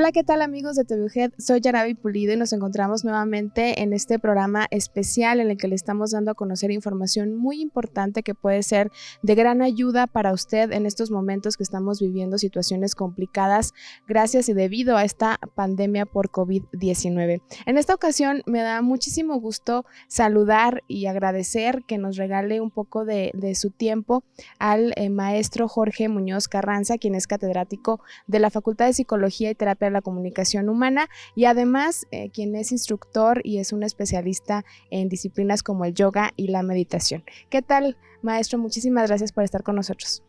Hola, ¿qué tal amigos de TVUGED? Soy Yarabi Pulido y nos encontramos nuevamente en este programa especial en el que le estamos dando a conocer información muy importante que puede ser de gran ayuda para usted en estos momentos que estamos viviendo situaciones complicadas gracias y debido a esta pandemia por COVID-19. En esta ocasión me da muchísimo gusto saludar y agradecer que nos regale un poco de, su tiempo al eh, maestro Jorge Muñoz Carranza, quien es catedrático de la Facultad de Psicología y Terapia la comunicación humana y además eh, quien es instructor y es un especialista en disciplinas como el yoga y la meditación. ¿Qué tal, maestro? Muchísimas gracias por estar con nosotros.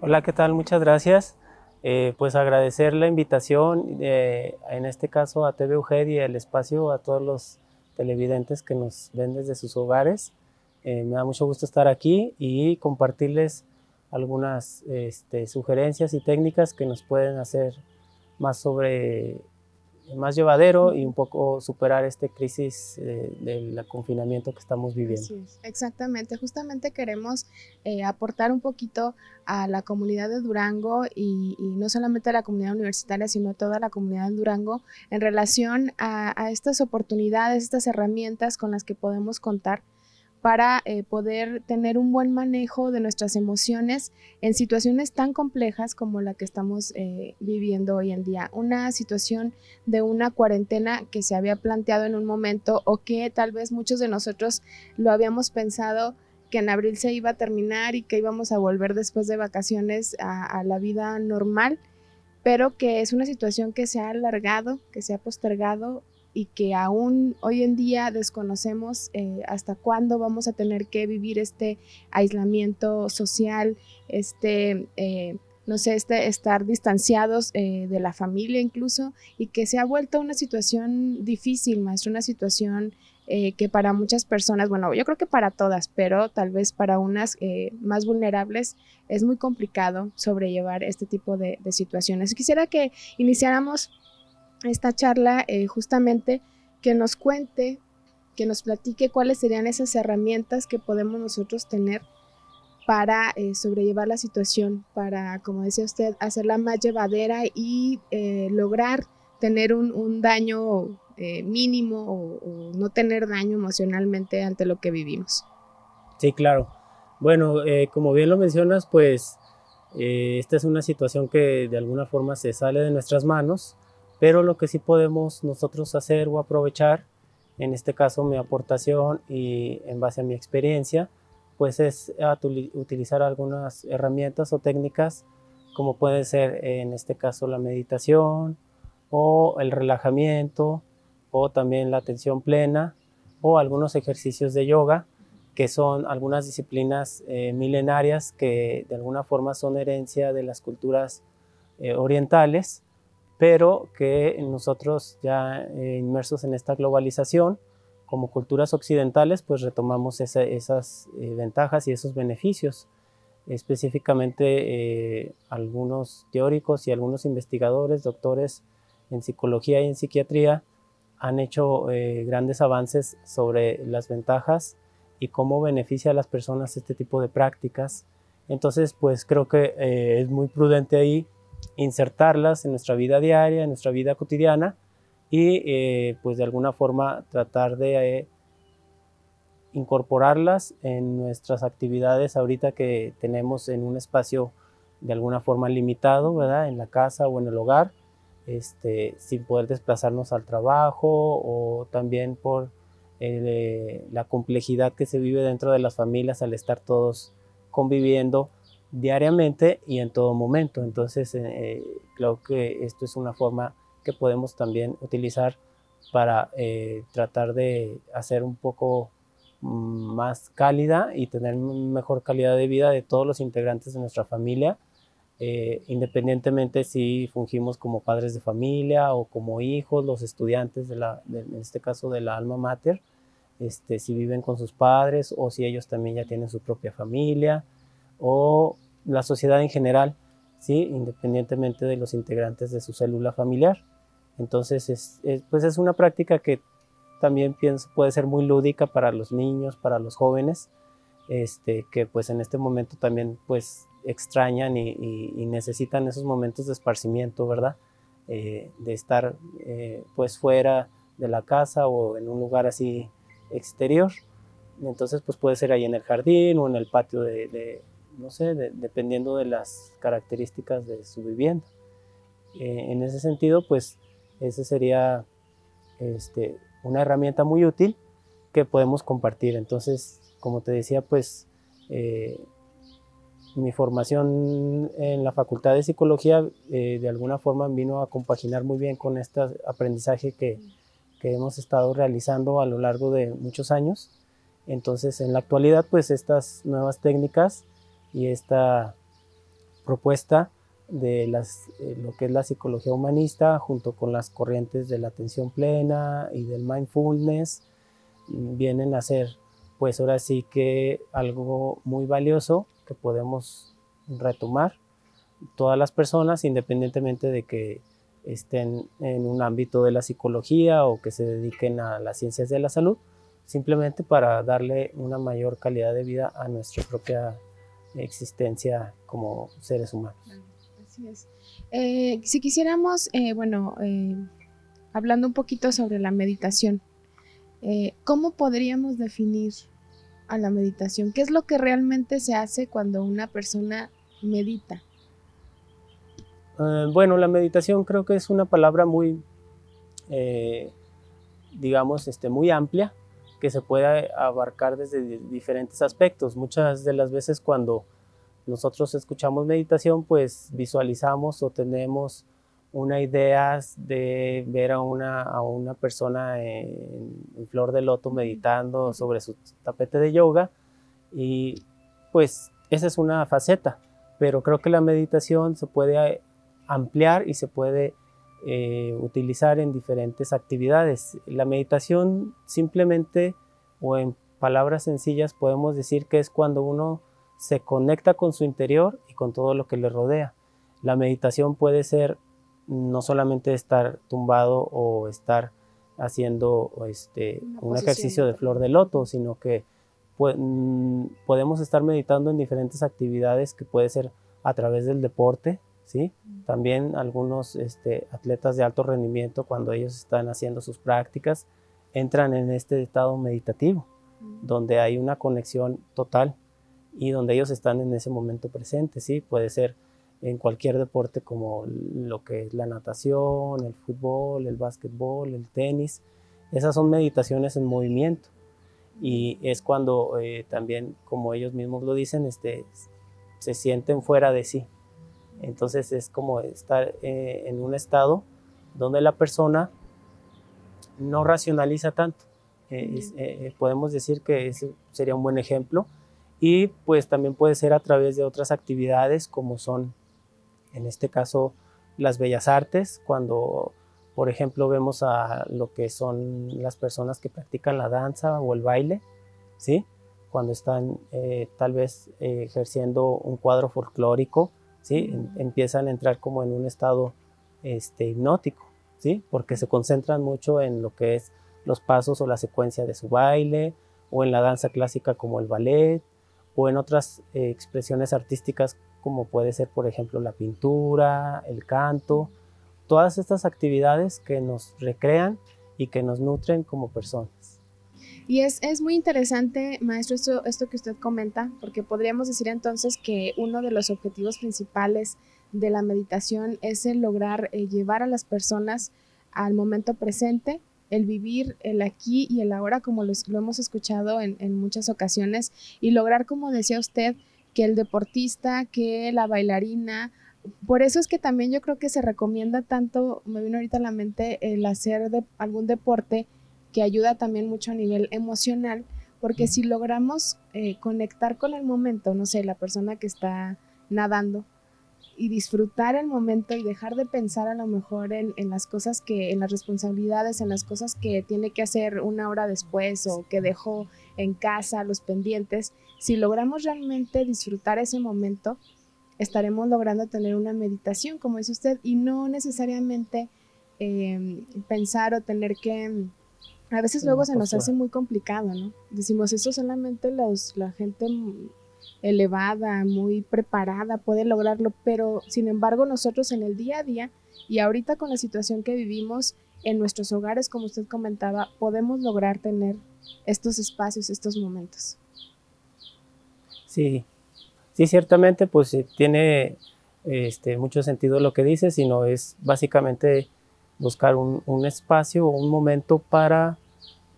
Hola, ¿qué tal? Muchas gracias. Eh, pues agradecer la invitación, eh, en este caso a TV UGED y el espacio a todos los televidentes que nos ven desde sus hogares. me da mucho gusto estar aquí y compartirles algunas este, sugerencias y técnicas que nos pueden hacer más sobre más llevadero y un poco superar esta crisis eh, del confinamiento que estamos viviendo. exactamente, justamente queremos eh, aportar un poquito a la comunidad de Durango y, no solamente a la comunidad universitaria, sino a toda la comunidad de Durango en relación a estas oportunidades, estas herramientas con las que podemos contar para eh, poder tener un buen manejo de nuestras emociones en situaciones tan complejas como la que estamos eh, viviendo hoy en día. Una situación de una cuarentena que se había planteado en un momento o que tal vez muchos de nosotros lo habíamos pensado que en abril se iba a terminar y que íbamos a volver después de vacaciones a la vida normal, pero que es una situación que se ha alargado, que se ha postergado y que aún hoy en día desconocemos eh, hasta cuándo vamos a tener que vivir este aislamiento social, este, eh, no sé, este estar distanciados eh, de la familia incluso, y que se ha vuelto una situación difícil, maestro, una situación que para muchas personas, bueno, yo creo que para todas, pero tal vez para unas más vulnerables es muy complicado sobrellevar este tipo de, de situaciones. Quisiera que iniciáramos esta charla eh, justamente que nos cuente, que nos platique cuáles serían esas herramientas que podemos nosotros tener para eh, sobrellevar la situación, para, como decía usted, hacerla más llevadera y eh, lograr tener un, daño mínimo o, no tener daño emocionalmente ante lo que vivimos. Sí, claro. Bueno, como bien lo mencionas, pues esta es una situación que de alguna forma se sale de nuestras manos pero lo que sí podemos nosotros hacer o aprovechar, en este caso mi aportación y en base a mi experiencia, pues es utilizar algunas herramientas o técnicas como puede ser en este caso la meditación o el relajamiento o también la atención plena o algunos ejercicios de yoga que son algunas disciplinas eh, milenarias que de alguna forma son herencia de las culturas eh, orientales pero que nosotros ya eh, inmersos en esta globalización, como culturas occidentales, pues retomamos esas eh, ventajas y esos beneficios. Específicamente eh, algunos teóricos y algunos investigadores, doctores en psicología y en psiquiatría, han hecho grandes avances sobre las ventajas y cómo beneficia a las personas este tipo de prácticas. Entonces, pues creo que es muy prudente ahí insertarlas en nuestra vida diaria, en nuestra vida cotidiana y eh, pues de alguna forma tratar de eh, incorporarlas en nuestras actividades ahorita que tenemos en un espacio de alguna forma limitado, ¿verdad? En la casa o en el hogar, este, sin poder desplazarnos al trabajo o también por eh, la complejidad que se vive dentro de las familias al estar todos conviviendo diariamente y en todo momento. Entonces, eh, creo que esto es una forma que podemos también utilizar para eh, tratar de hacer un poco mm, más cálida y tener mejor calidad de vida de todos los integrantes de nuestra familia, eh, independientemente si fungimos como padres de familia o como hijos, los estudiantes, de la, en este caso de la alma mater, este, si viven con sus padres o si ellos también ya tienen su propia familia o la sociedad en general, ¿sí? independientemente de los integrantes de su célula familiar. Entonces, es, pues es una práctica que también pienso puede ser muy lúdica para los niños, para los jóvenes, este, que pues en este momento también pues extrañan y, necesitan esos momentos de esparcimiento, ¿verdad? de estar pues fuera de la casa o en un lugar así exterior. Entonces pues puede ser ahí en el jardín o en el patio de, no sé, dependiendo de las características de su vivienda. en ese sentido pues ese sería este, una herramienta muy útil que podemos compartir. Entonces, como te decía, pues eh, mi formación en la Facultad de Psicología eh, de alguna forma vino a compaginar muy bien con este aprendizaje que, que, hemos estado realizando a lo largo de muchos años. Entonces, en la actualidad, pues estas nuevas técnicas y esta propuesta de las, eh, lo que es la psicología humanista junto con las corrientes de la atención plena y del mindfulness mm, vienen a ser pues ahora sí que algo muy valioso que podemos retomar todas las personas independientemente de que estén en un ámbito de la psicología o que se dediquen a las ciencias de la salud simplemente para darle una mayor calidad de vida a nuestra propia existencia como seres humanos. Eh, si quisiéramos, eh, bueno, eh, hablando un poquito sobre la meditación, ¿cómo podríamos definir a la meditación? ¿Qué es lo que realmente se hace cuando una persona medita? bueno, la meditación creo que es una palabra muy, digamos, este, muy amplia, que se puede abarcar desde diferentes aspectos. Muchas de las veces cuando nosotros escuchamos meditación, pues visualizamos o tenemos una idea de ver a una, a una persona en, flor de loto meditando sobre su tapete de yoga y pues esa es una faceta, pero creo que la meditación se puede ampliar y se puede eh, utilizar en diferentes actividades. La meditación simplemente o en palabras sencillas podemos decir que es cuando uno se conecta con su interior y con todo lo que le rodea. La meditación puede ser no solamente estar tumbado o estar haciendo este, un ejercicio de flor de loto, sino que mm, podemos estar meditando en diferentes actividades que puede ser a través del deporte, ¿sí? También algunos este, atletas de alto rendimiento, cuando ellos están haciendo sus prácticas, entran en este estado meditativo, donde hay una conexión total y donde ellos están en ese momento presente, ¿sí? Puede ser en cualquier deporte como lo que es la natación, el fútbol, el básquetbol, el tenis. Esas son meditaciones en movimiento y es cuando eh, también, como ellos mismos lo dicen, este, se sienten fuera de sí. Entonces es como estar eh, en un estado donde la persona no racionaliza tanto. Eh, podemos decir que ese sería un buen ejemplo. Y pues también puede ser a través de otras actividades como son en este caso las bellas artes cuando por ejemplo vemos a lo que son las personas que practican la danza o el baile sí cuando están eh, tal vez eh, ejerciendo un cuadro folclórico sí empiezan a entrar como en un estado este hipnótico sí porque se concentran mucho en lo que es los pasos o la secuencia de su baile o en la danza clásica como el ballet o en otras eh, expresiones artísticas como puede ser por ejemplo la pintura, el canto, todas estas actividades que nos recrean y que nos nutren como personas. Y es, es muy interesante, maestro, esto, esto, que usted comenta, porque podríamos decir entonces que uno de los objetivos principales de la meditación es el lograr eh, llevar a las personas al momento presente el vivir el aquí y el ahora, como lo, hemos escuchado en, muchas ocasiones, y lograr, como decía usted, que el deportista, que la bailarina, por eso es que también yo creo que se recomienda tanto, me vino ahorita a la mente, el hacer de, algún deporte que ayuda también mucho a nivel emocional, porque si logramos eh, conectar con el momento, no sé, la persona que está nadando, y disfrutar el momento y dejar de pensar a lo mejor en, las cosas que, en las responsabilidades, en las cosas que tiene que hacer una hora después o que dejó en casa, los pendientes. Si logramos realmente disfrutar ese momento, estaremos logrando tener una meditación, como dice usted, y no necesariamente em, pensar o tener que... A veces luego se nos hace muy complicado, ¿no? Decimos, eso solamente los, la gente elevada, muy preparada, puede lograrlo, pero sin embargo nosotros en el día a día y ahorita con la situación que vivimos en nuestros hogares, como usted comentaba, podemos lograr tener estos espacios, estos momentos. Sí, sí, ciertamente, pues eh, tiene este, mucho sentido lo que dice, sino es básicamente buscar un, espacio o un momento para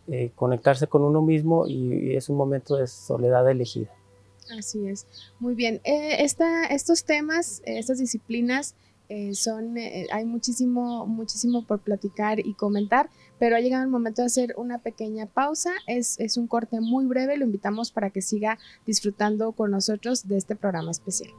eh, conectarse con uno mismo y, es un momento de soledad elegida. Así es, muy bien. Eh, estos temas, estas disciplinas, eh, son, eh, hay muchísimo, muchísimo por platicar y comentar, pero ha llegado el momento de hacer una pequeña pausa. Es, es un corte muy breve, lo invitamos para que siga disfrutando con nosotros de este programa especial.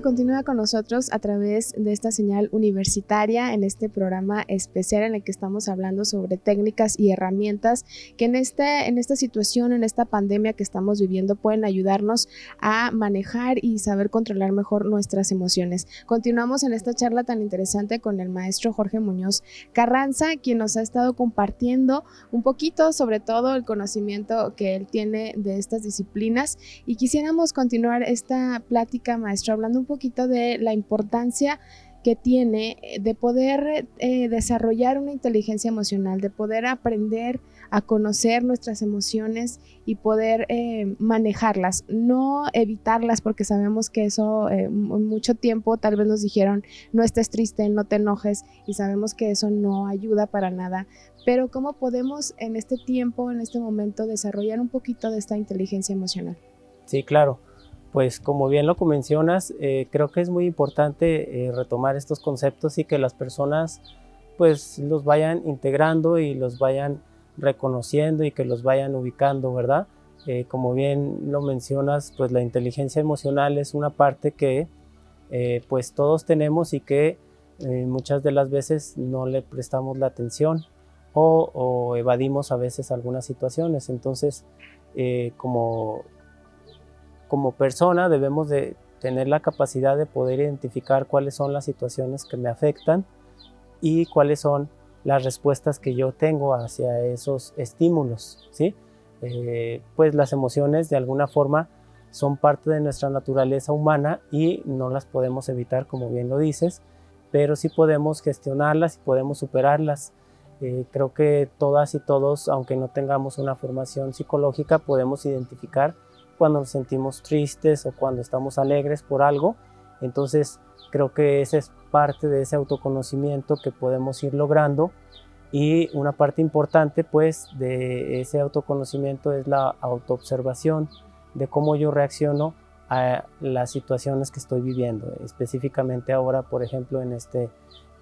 Que continúa con nosotros a través de esta señal universitaria en este programa especial en el que estamos hablando sobre técnicas y herramientas que en, este, en esta situación, en esta pandemia que estamos viviendo, pueden ayudarnos a manejar y saber controlar mejor nuestras emociones. Continuamos en esta charla tan interesante con el maestro Jorge Muñoz Carranza, quien nos ha estado compartiendo un poquito sobre todo el conocimiento que él tiene de estas disciplinas y quisiéramos continuar esta plática, maestro hablando un poquito de la importancia que tiene eh, de poder eh, desarrollar una inteligencia emocional, de poder aprender a conocer nuestras emociones y poder eh, manejarlas, no evitarlas porque sabemos que eso mucho tiempo tal vez nos dijeron no estés triste, no te enojes y sabemos que eso no ayuda para nada, pero cómo podemos en este tiempo, en este momento desarrollar un poquito de esta inteligencia emocional. Sí, claro pues como bien lo mencionas, eh, creo que es muy importante eh, retomar estos conceptos y que las personas pues los vayan integrando y los vayan reconociendo y que los vayan ubicando, ¿verdad? Eh, como bien lo mencionas, pues la inteligencia emocional es una parte que pues todos tenemos y que muchas de las veces no le prestamos la atención o, o evadimos a veces algunas situaciones. Entonces, como como persona debemos de tener la capacidad de poder identificar cuáles son las situaciones que me afectan y cuáles son las respuestas que yo tengo hacia esos estímulos, ¿sí? Eh, pues las emociones de alguna forma son parte de nuestra naturaleza humana y no las podemos evitar, como bien lo dices, pero sí podemos gestionarlas y podemos superarlas. Eh, creo que todas y todos, aunque no tengamos una formación psicológica, podemos identificar cuando nos sentimos tristes o cuando estamos alegres por algo. Entonces creo que esa es parte de ese autoconocimiento que podemos ir logrando y una parte importante pues de ese autoconocimiento es la autoobservación de cómo yo reacciono a las situaciones que estoy viviendo, específicamente ahora por ejemplo en este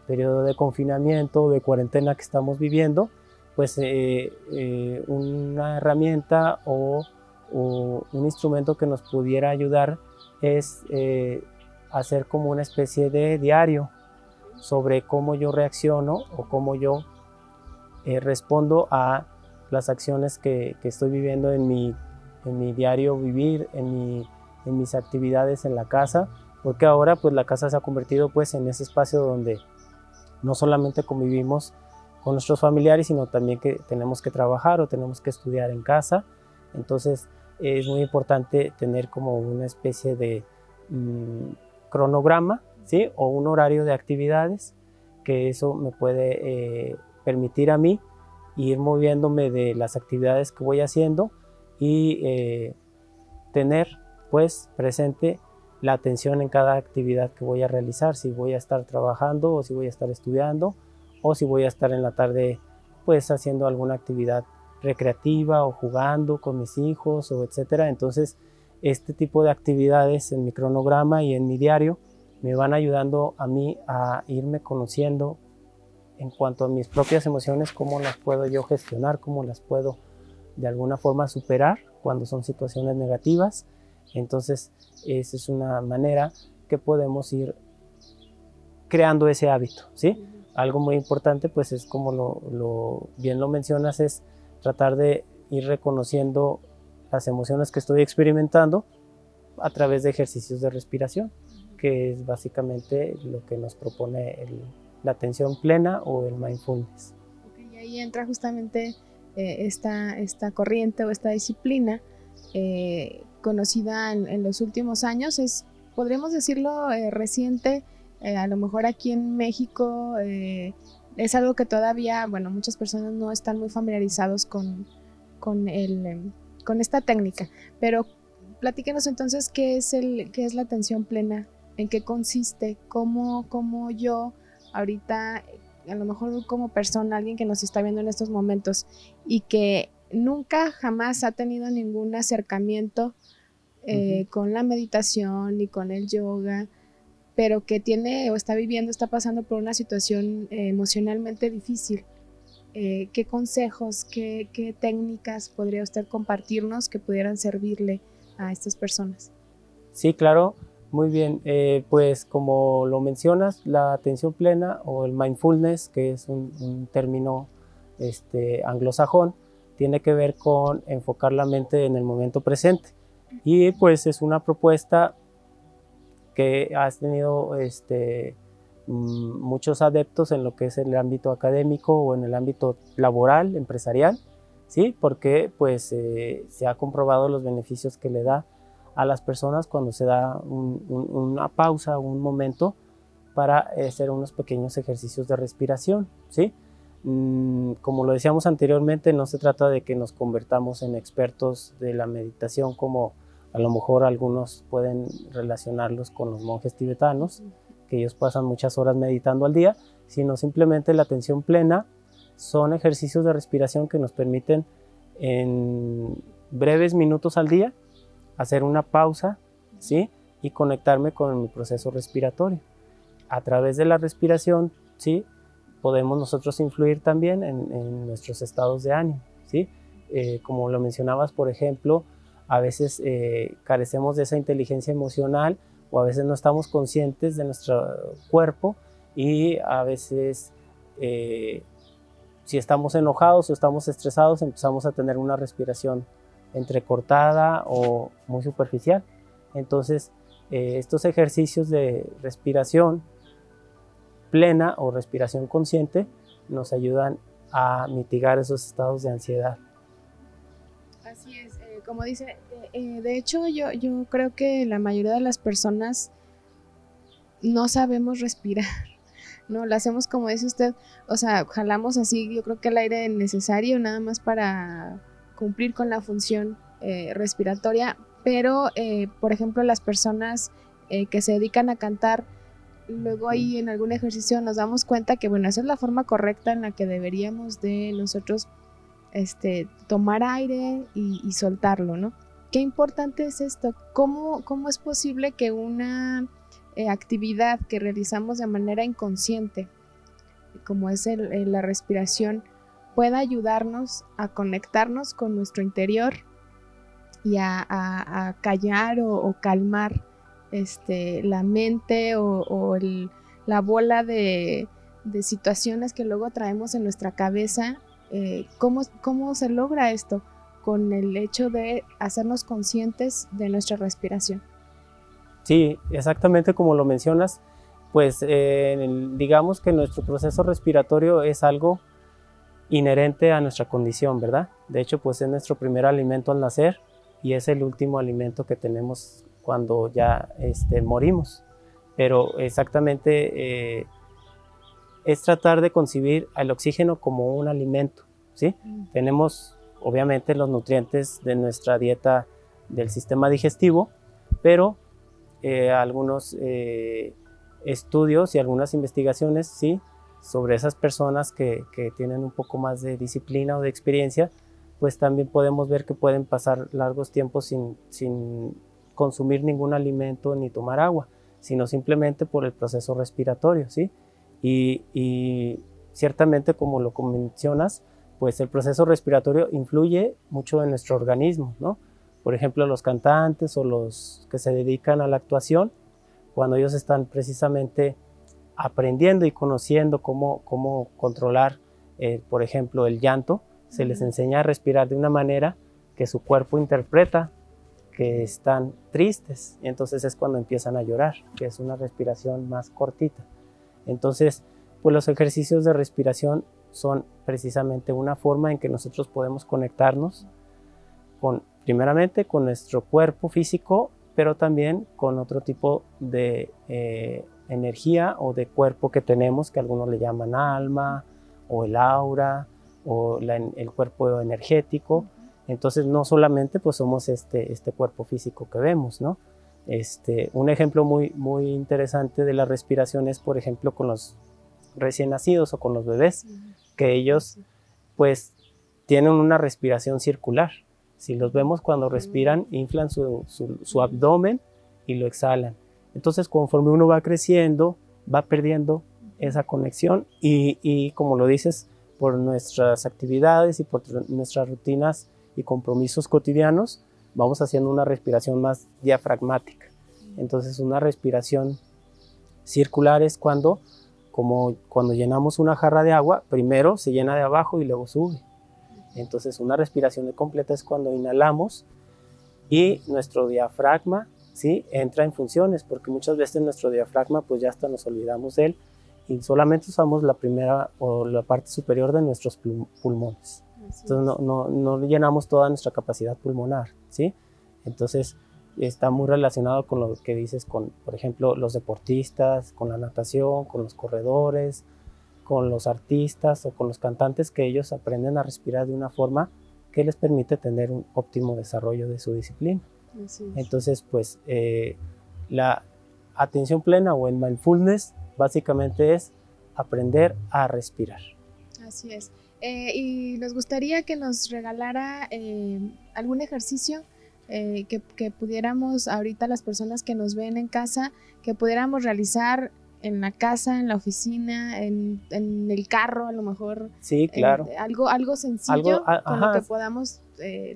periodo de confinamiento, de cuarentena que estamos viviendo, pues eh, eh, una herramienta o un instrumento que nos pudiera ayudar es eh, hacer como una especie de diario sobre cómo yo reacciono o cómo yo eh, respondo a las acciones que, estoy viviendo en mi, en mi diario vivir, en, en, mis actividades en la casa, porque ahora pues la casa se ha convertido pues en ese espacio donde no solamente convivimos con nuestros familiares, sino también que tenemos que trabajar o tenemos que estudiar en casa. Entonces, es muy importante tener como una especie de mm, cronograma, ¿sí? O un horario de actividades, que eso me puede eh, permitir a mí ir moviéndome de las actividades que voy haciendo y eh, tener pues presente la atención en cada actividad que voy a realizar, si voy a estar trabajando o si voy a estar estudiando o si voy a estar en la tarde pues haciendo alguna actividad recreativa o jugando con mis hijos o etcétera. Entonces, este tipo de actividades en mi cronograma y en mi diario me van ayudando a mí a irme conociendo en cuanto a mis propias emociones, cómo las puedo yo gestionar, cómo las puedo de alguna forma superar cuando son situaciones negativas. Entonces, esa es una manera que podemos ir creando ese hábito, ¿sí? Algo muy importante, pues es como lo, lo bien lo mencionas, es tratar de ir reconociendo las emociones que estoy experimentando a través de ejercicios de respiración, que es básicamente lo que nos propone la atención plena o el mindfulness. y ahí entra justamente eh, esta, esta corriente o esta disciplina eh, conocida en, los últimos años, es, podríamos decirlo, eh, reciente, a lo mejor aquí en México es algo que todavía, bueno, muchas personas no están muy familiarizados con, con, el, con esta técnica, pero platíquenos entonces qué es, el, qué es la atención plena, en qué consiste, cómo, cómo yo ahorita, a lo mejor como persona, alguien que nos está viendo en estos momentos y que nunca jamás ha tenido ningún acercamiento eh, con la meditación ni con el yoga, pero que tiene o está viviendo, está pasando por una situación eh, emocionalmente difícil. Eh, ¿Qué consejos, qué, qué técnicas podría usted compartirnos que pudieran servirle a estas personas? Sí, claro. Muy bien, eh, pues como lo mencionas, la atención plena o el mindfulness, que es un, término este, anglosajón, tiene que ver con enfocar la mente en el momento presente. Y pues es una propuesta que ha tenido este, mm, muchos adeptos en lo que es el ámbito académico o en el ámbito laboral, empresarial, ¿sí? Porque pues eh, se ha comprobado los beneficios que le da a las personas cuando se da una pausa, un momento para hacer unos pequeños ejercicios de respiración, ¿sí? Mm, como lo decíamos anteriormente, no se trata de que nos convertamos en expertos de la meditación como a lo mejor algunos pueden relacionarlos con los monjes tibetanos, que ellos pasan muchas horas meditando al día, sino simplemente la atención plena son ejercicios de respiración que nos permiten en breves minutos al día hacer una pausa, ¿sí? Y conectarme con mi proceso respiratorio. A través de la respiración, ¿sí? Podemos nosotros influir también en, nuestros estados de ánimo, ¿sí? Eh, como lo mencionabas, por ejemplo, a veces eh, carecemos de esa inteligencia emocional o a veces no estamos conscientes de nuestro cuerpo y a veces eh, si estamos enojados o estamos estresados empezamos a tener una respiración entrecortada o muy superficial. Entonces, eh, estos ejercicios de respiración plena o respiración consciente nos ayudan a mitigar esos estados de ansiedad. Así es, eh, como dice, eh, de hecho yo, yo creo que la mayoría de las personas no sabemos respirar, ¿no? Lo hacemos como dice usted, o sea, jalamos así, yo creo que el aire necesario nada más para cumplir con la función eh, respiratoria, pero eh, por ejemplo las personas eh, que se dedican a cantar, luego ahí en algún ejercicio nos damos cuenta que bueno, esa es la forma correcta en la que deberíamos de nosotros este, tomar aire y, soltarlo, ¿no? Qué importante es esto, cómo, cómo es posible que una actividad que realizamos de manera inconsciente, como es la respiración, pueda ayudarnos a conectarnos con nuestro interior y a, callar o, calmar este, la mente o, la bola de, situaciones que luego traemos en nuestra cabeza. Eh, ¿cómo, ¿Cómo se logra esto? Con el hecho de hacernos conscientes de nuestra respiración. Sí, exactamente como lo mencionas, pues eh, digamos que nuestro proceso respiratorio es algo inherente a nuestra condición, ¿verdad? De hecho, pues es nuestro primer alimento al nacer y es el último alimento que tenemos cuando ya este, morimos. Pero exactamente eh, es tratar de concebir al oxígeno como un alimento, ¿sí? Mm. Tenemos obviamente los nutrientes de nuestra dieta del sistema digestivo, pero eh, algunos eh, estudios y algunas investigaciones, sí, sobre esas personas que, tienen un poco más de disciplina o de experiencia, pues también podemos ver que pueden pasar largos tiempos sin, consumir ningún alimento ni tomar agua, sino simplemente por el proceso respiratorio, ¿sí? Y, ciertamente, como lo mencionas, pues el proceso respiratorio influye mucho en nuestro organismo, ¿no? Por ejemplo, los cantantes o los que se dedican a la actuación, cuando ellos están precisamente aprendiendo y conociendo cómo, cómo controlar, eh, por ejemplo, el llanto, se les enseña a respirar de una manera que su cuerpo interpreta que están tristes y entonces es cuando empiezan a llorar, que es una respiración más cortita. Entonces, pues los ejercicios de respiración son precisamente una forma en que nosotros podemos conectarnos con, primeramente, con nuestro cuerpo físico, pero también con otro tipo de eh, energía o de cuerpo que tenemos, que algunos le llaman alma o el aura o el cuerpo energético. Entonces no solamente pues somos este, este cuerpo físico que vemos, ¿no? Este, un ejemplo muy, muy interesante de la respiración es, por ejemplo, con los recién nacidos o con los bebés, que ellos pues tienen una respiración circular. Si los vemos cuando respiran, inflan su, su, abdomen y lo exhalan. Entonces, conforme uno va creciendo, va perdiendo esa conexión y, y, como lo dices, por nuestras actividades y por nuestras rutinas y compromisos cotidianos, vamos haciendo una respiración más diafragmática. Entonces una respiración circular es cuando, como cuando llenamos una jarra de agua, primero se llena de abajo y luego sube. Entonces una respiración completa es cuando inhalamos y nuestro diafragma ¿sí? entra en funciones, porque muchas veces nuestro diafragma pues ya hasta nos olvidamos de él y solamente usamos la primera o la parte superior de nuestros pulmones. Entonces no, no, llenamos toda nuestra capacidad pulmonar, ¿sí? Entonces está muy relacionado con lo que dices con, por ejemplo, los deportistas, con la natación, con los corredores, con los artistas o con los cantantes que ellos aprenden a respirar de una forma que les permite tener un óptimo desarrollo de su disciplina. Entonces, pues eh, la atención plena o el mindfulness básicamente es aprender a respirar. Así es. Eh, y nos gustaría que nos regalara eh, algún ejercicio eh, que, pudiéramos, ahorita las personas que nos ven en casa, que pudiéramos realizar en la casa, en la oficina, en, el carro, a lo mejor. Sí, claro. algo, algo sencillo con lo que podamos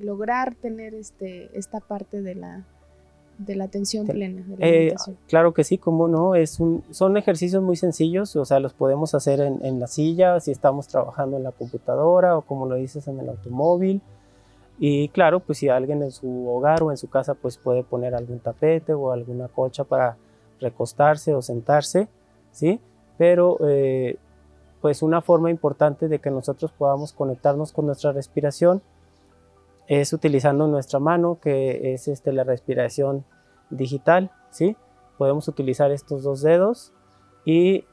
lograr tener este, esta parte de la, de la atención plena. Eh, claro que sí, como no, es un, son ejercicios muy sencillos, o sea, los podemos hacer en, la silla, si estamos trabajando en la computadora o como lo dices en el automóvil. Y claro, pues si alguien en su hogar o en su casa pues puede poner algún tapete o alguna colcha para recostarse o sentarse, ¿sí? Pero eh, pues una forma importante de que nosotros podamos conectarnos con nuestra respiración es utilizando nuestra mano, que es este, la respiración digital, ¿sí? Podemos utilizar estos dos dedos y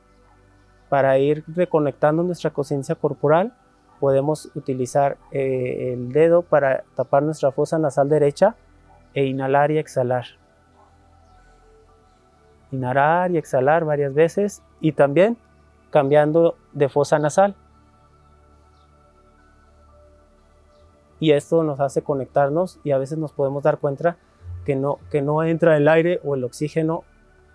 para ir reconectando nuestra conciencia corporal, podemos utilizar eh, el dedo para tapar nuestra fosa nasal derecha e inhalar y exhalar. Inhalar y exhalar varias veces y también cambiando de fosa nasal. Y esto nos hace conectarnos y a veces nos podemos dar cuenta que no, que no entra el aire o el oxígeno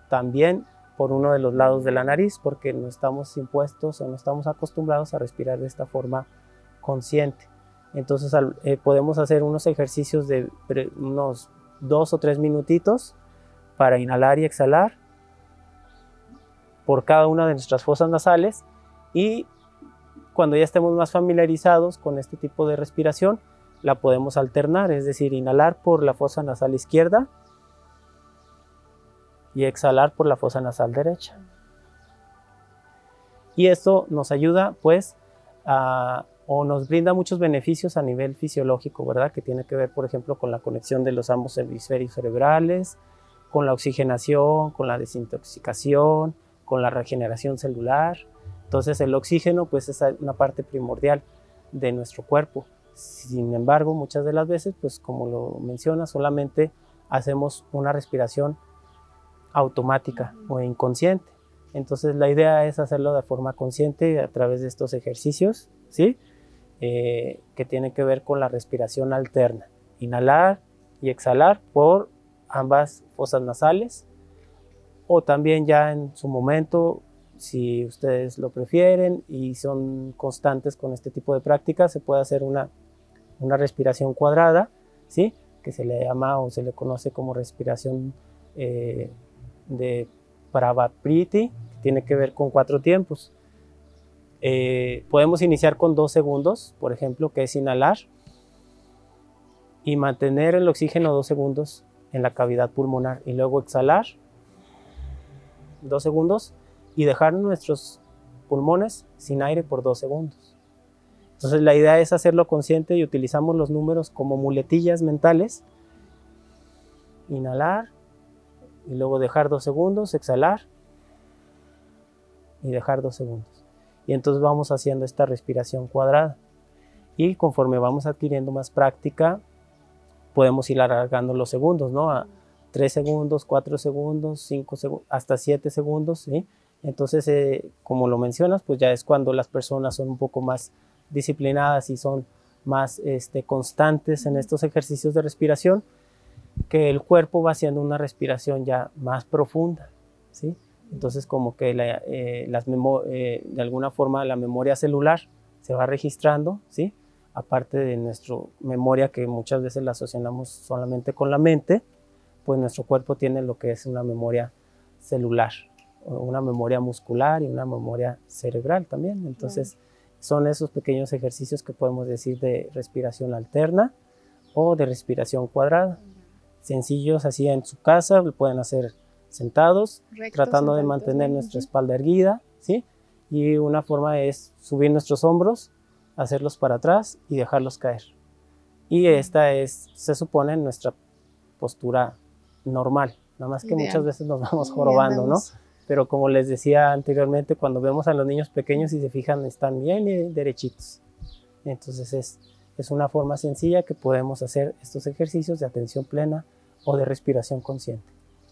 también por uno de los lados de la nariz porque no estamos impuestos o no estamos acostumbrados a respirar de esta forma consciente. Entonces eh, podemos hacer unos ejercicios de unos dos o tres minutitos para inhalar y exhalar por cada una de nuestras fosas nasales y cuando ya estemos más familiarizados con este tipo de respiración, la podemos alternar, es decir, inhalar por la fosa nasal izquierda y exhalar por la fosa nasal derecha. Y esto nos ayuda pues o nos brinda muchos beneficios a nivel fisiológico, ¿verdad? Que tiene que ver, por ejemplo, con la conexión de los ambos hemisferios cerebrales, con la oxigenación, con la desintoxicación, con la regeneración celular. Entonces el oxígeno pues es una parte primordial de nuestro cuerpo. Sin embargo, muchas de las veces, pues como lo menciona, solamente hacemos una respiración automática o inconsciente. Entonces la idea es hacerlo de forma consciente a través de estos ejercicios, ¿sí? Eh, que tienen que ver con la respiración alterna. Inhalar y exhalar por ambas fosas nasales o también ya en su momento si ustedes lo prefieren y son constantes con este tipo de prácticas, se puede hacer una una respiración cuadrada, ¿sí? que se le llama o se le conoce como respiración eh, de Pravapriti, que tiene que ver con cuatro tiempos. Eh, podemos iniciar con dos segundos, por ejemplo, que es inhalar. y mantener el oxígeno dos segundos en la cavidad pulmonar y luego exhalar dos segundos y dejar nuestros pulmones sin aire por dos segundos. Entonces la idea es hacerlo consciente y utilizamos los números como muletillas mentales. Inhalar y luego dejar dos segundos, exhalar y dejar dos segundos. Y entonces vamos haciendo esta respiración cuadrada. Y conforme vamos adquiriendo más práctica, podemos ir alargando los segundos, ¿no? A 3 segundos, 4 segundos, 5 segundos, hasta 7 segundos, ¿sí? Entonces, eh, como lo mencionas, pues ya es cuando las personas son un poco más disciplinadas y son más este, constantes en estos ejercicios de respiración, que el cuerpo va haciendo una respiración ya más profunda, ¿sí? Entonces, como que eh, las eh, de alguna forma la memoria celular se va registrando, ¿sí? aparte de nuestra memoria que muchas veces la asociamos solamente con la mente, pues nuestro cuerpo tiene lo que es una memoria celular, una memoria muscular y una memoria cerebral también. Entonces, son esos pequeños ejercicios que podemos decir de respiración alterna o de respiración cuadrada. Sencillos así en su casa, lo pueden hacer sentados, tratando de mantener nuestra espalda erguida, ¿sí? Y una forma es subir nuestros hombros hacerlos para atrás y dejarlos caer. Y esta es, se supone, nuestra postura normal. Nada más que muchas veces nos vamos jorobando, ¿no? Pero como les decía anteriormente, cuando vemos a los niños pequeños y se fijan, están bien derechitos. Entonces es, es una forma sencilla que podemos hacer estos ejercicios de atención plena o de respiración consciente.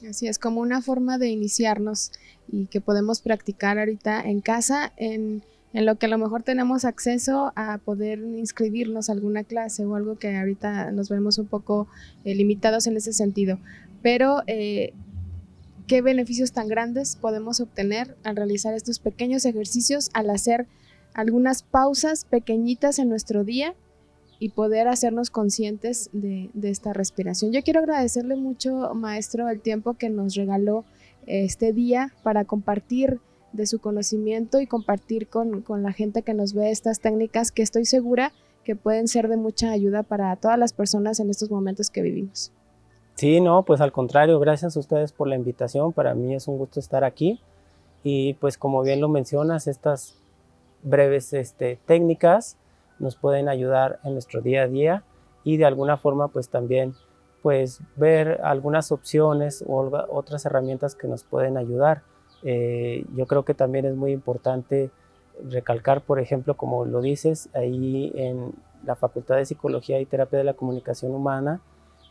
Así es, como una forma de iniciarnos y que podemos practicar ahorita en casa, en en lo que a lo mejor tenemos acceso a poder inscribirnos a alguna clase o algo que ahorita nos vemos un poco eh, limitados en ese sentido. Pero, eh, ¿qué beneficios tan grandes podemos obtener al realizar estos pequeños ejercicios, al hacer algunas pausas pequeñitas en nuestro día y poder hacernos conscientes de, esta respiración? Yo quiero agradecerle mucho, maestro, el tiempo que nos regaló este día para compartir de su conocimiento y compartir con, la gente que nos ve estas técnicas que estoy segura que pueden ser de mucha ayuda para todas las personas en estos momentos que vivimos. Sí, no, pues al contrario, gracias a ustedes por la invitación. Para mí es un gusto estar aquí. Y pues como bien lo mencionas, estas breves este, técnicas nos pueden ayudar en nuestro día a día y de alguna forma pues también pues ver algunas opciones o otras herramientas que nos pueden ayudar. Eh, yo creo que también es muy importante recalcar, por ejemplo, como lo dices, ahí en la Facultad de Psicología y Terapia de la Comunicación Humana,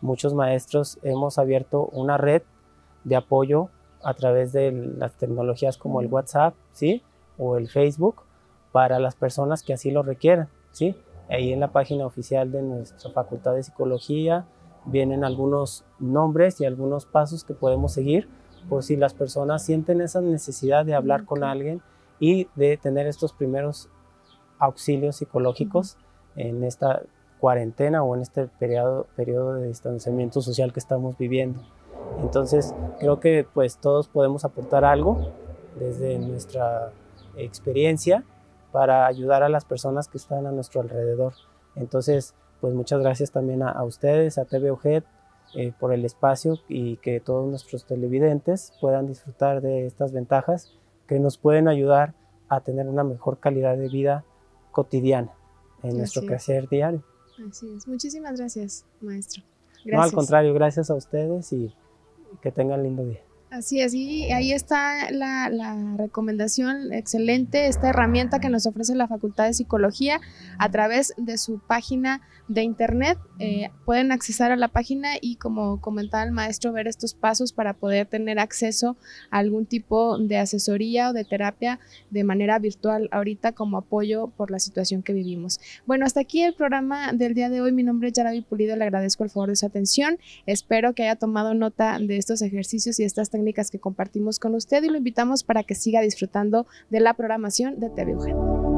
muchos maestros hemos abierto una red de apoyo a través de las tecnologías como el WhatsApp, ¿sí? O el Facebook para las personas que así lo requieran, ¿sí? Ahí en la página oficial de nuestra Facultad de Psicología vienen algunos nombres y algunos pasos que podemos seguir por si las personas sienten esa necesidad de hablar con alguien y de tener estos primeros auxilios psicológicos en esta cuarentena o en este periodo, periodo de distanciamiento social que estamos viviendo. Entonces, creo que pues todos podemos aportar algo desde nuestra experiencia para ayudar a las personas que están a nuestro alrededor. Entonces, pues muchas gracias también a, a ustedes, a TV eh, por el espacio y que todos nuestros televidentes puedan disfrutar de estas ventajas que nos pueden ayudar a tener una mejor calidad de vida cotidiana en nuestro crecer diario. Así es. Muchísimas gracias, maestro. Gracias. No, al contrario, gracias a ustedes y que tengan lindo día. Así es, y ahí está la, recomendación excelente, esta herramienta que nos ofrece la Facultad de Psicología a través de su página de internet. Eh, pueden accesar a la página y como comentaba el maestro, ver estos pasos para poder tener acceso a algún tipo de asesoría o de terapia de manera virtual ahorita como apoyo por la situación que vivimos. Bueno, hasta aquí el programa del día de hoy. Mi nombre es Yaravi Pulido, le agradezco el favor de su atención. Espero que haya tomado nota de estos ejercicios y estas técnicas que compartimos con usted y lo invitamos para que siga disfrutando de la programación de TV